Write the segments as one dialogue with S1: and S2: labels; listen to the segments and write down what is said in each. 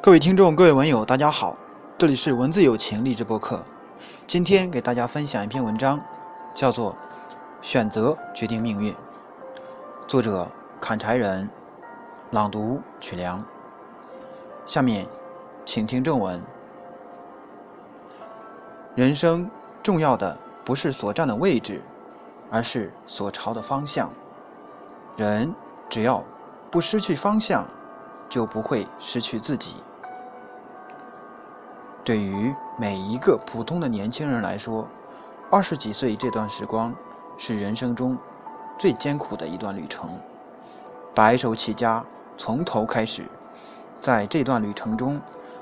S1: 各位听众，各位文友，大家好，这里是文字友情励志播客。今天给大家分享一篇文章，叫做《选择决定命运》，作者砍柴人，朗读曲良。下面，请听正文。人生重要的不是所站的位置，而是所朝的方向。人只要不失去方向，就不会失去自己。对于每一个普通的年轻人来说，二十几岁这段时光是人生中最艰苦的一段旅程。白手起家，从头开始，在这段旅程中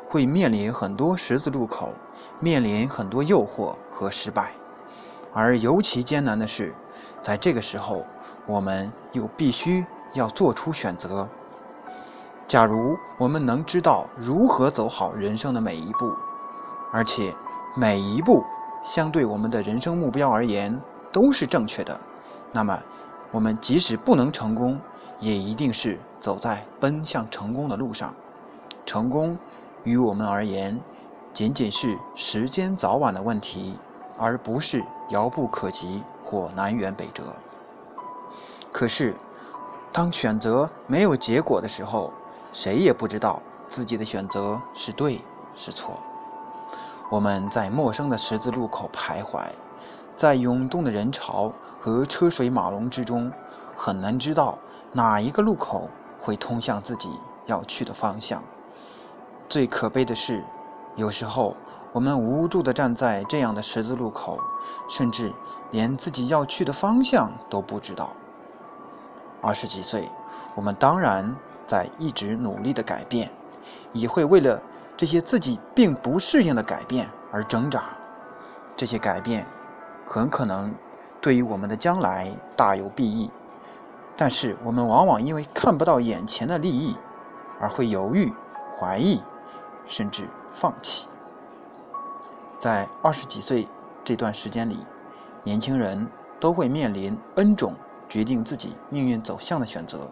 S1: 会面临很多十字路口，面临很多诱惑和失败。而尤其艰难的是，在这个时候，我们又必须要做出选择。假如我们能知道如何走好人生的每一步，而且每一步相对我们的人生目标而言都是正确的，那么我们即使不能成功，也一定是走在奔向成功的路上。成功于我们而言，仅仅是时间早晚的问题，而不是遥不可及或南辕北辙。可是，当选择没有结果的时候，谁也不知道自己的选择是对是错。我们在陌生的十字路口徘徊，在涌动的人潮和车水马龙之中，很难知道哪一个路口会通向自己要去的方向。最可悲的是，有时候我们无助地站在这样的十字路口，甚至连自己要去的方向都不知道。二十几岁，我们当然在一直努力的改变，也会为了。这些自己并不适应的改变而挣扎，这些改变很可能对于我们的将来大有裨益，但是我们往往因为看不到眼前的利益，而会犹豫、怀疑，甚至放弃。在二十几岁这段时间里，年轻人都会面临 N 种决定自己命运走向的选择。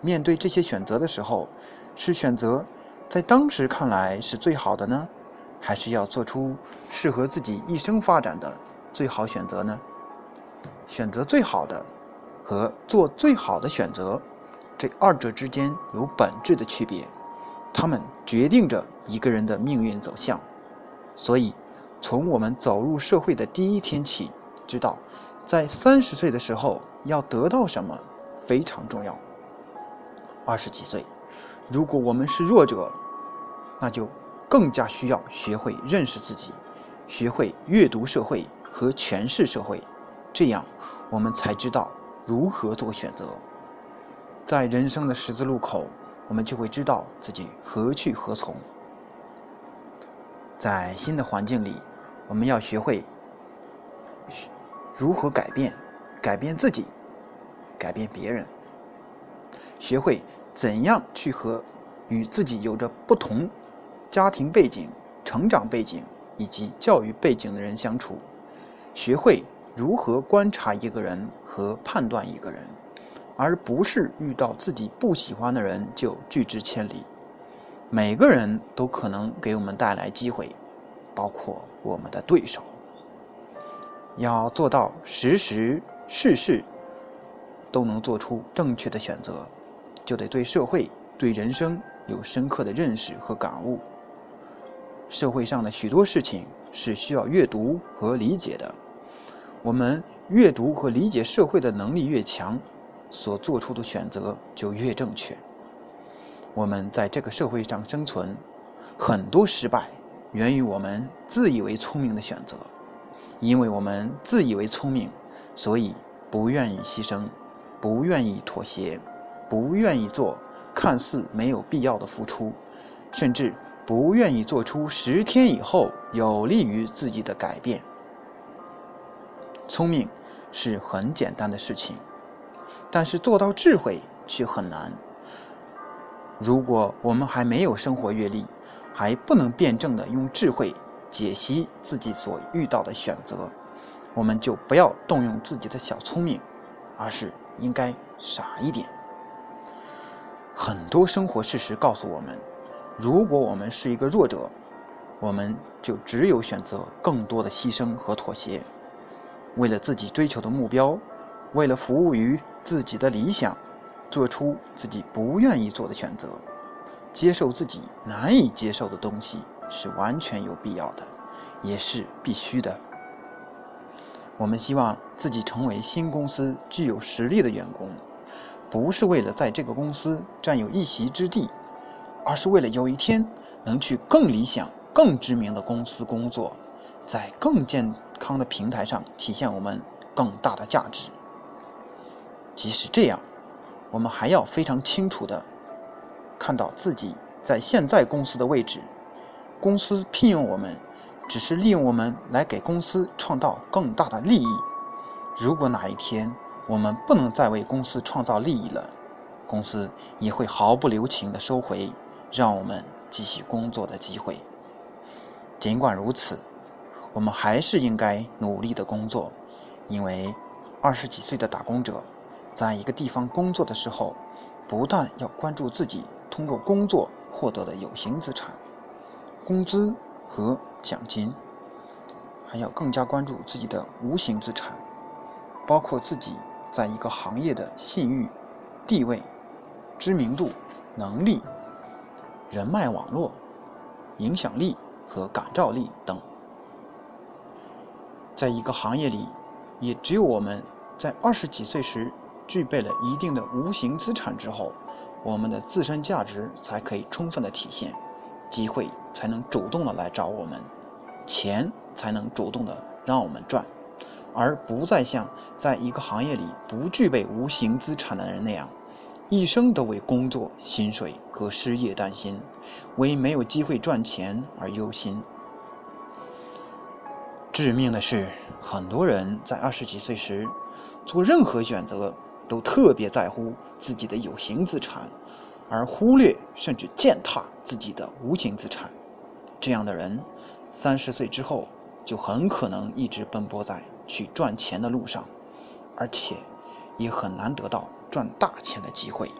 S1: 面对这些选择的时候，是选择。在当时看来是最好的呢，还是要做出适合自己一生发展的最好选择呢？选择最好的和做最好的选择，这二者之间有本质的区别，它们决定着一个人的命运走向。所以，从我们走入社会的第一天起，知道在三十岁的时候要得到什么非常重要。二十几岁。如果我们是弱者，那就更加需要学会认识自己，学会阅读社会和诠释社会，这样我们才知道如何做选择。在人生的十字路口，我们就会知道自己何去何从。在新的环境里，我们要学会如何改变，改变自己，改变别人，学会。怎样去和与自己有着不同家庭背景、成长背景以及教育背景的人相处？学会如何观察一个人和判断一个人，而不是遇到自己不喜欢的人就拒之千里。每个人都可能给我们带来机会，包括我们的对手。要做到时时事事都能做出正确的选择。就得对社会、对人生有深刻的认识和感悟。社会上的许多事情是需要阅读和理解的。我们阅读和理解社会的能力越强，所做出的选择就越正确。我们在这个社会上生存，很多失败源于我们自以为聪明的选择。因为我们自以为聪明，所以不愿意牺牲，不愿意妥协。不愿意做看似没有必要的付出，甚至不愿意做出十天以后有利于自己的改变。聪明是很简单的事情，但是做到智慧却很难。如果我们还没有生活阅历，还不能辩证的用智慧解析自己所遇到的选择，我们就不要动用自己的小聪明，而是应该傻一点。很多生活事实告诉我们，如果我们是一个弱者，我们就只有选择更多的牺牲和妥协，为了自己追求的目标，为了服务于自己的理想，做出自己不愿意做的选择，接受自己难以接受的东西是完全有必要的，也是必须的。我们希望自己成为新公司具有实力的员工，不是为了在这个公司占有一席之地，而是为了有一天能去更理想。更知名的公司工作，在更健康的平台上体现我们更大的价值。即使这样，我们还要非常清楚的看到自己在现在公司的位置。公司聘用我们，只是利用我们来给公司创造更大的利益。如果哪一天我们不能再为公司创造利益了，公司也会毫不留情的收回让我们继续工作的机会。尽管如此，我们还是应该努力的工作，因为二十几岁的打工者，在一个地方工作的时候，不但要关注自己通过工作获得的有形资产、工资和奖金，还要更加关注自己的无形资产，包括自己在一个行业的信誉、地位、知名度、能力、人脉网络、影响力。和感召力等，在一个行业里，也只有我们在二十几岁时具备了一定的无形资产之后，我们的自身价值才可以充分的体现，机会才能主动的来找我们，钱才能主动的让我们赚，而不再像在一个行业里不具备无形资产的人那样。一生都为工作、薪水和失业担心，为没有机会赚钱而忧心。致命的是，很多人在二十几岁时做任何选择都特别在乎自己的有形资产，而忽略甚至践踏自己的无形资产。这样的人，三十岁之后就很可能一直奔波在去赚钱的路上，而且也很难得到。赚大钱的机会。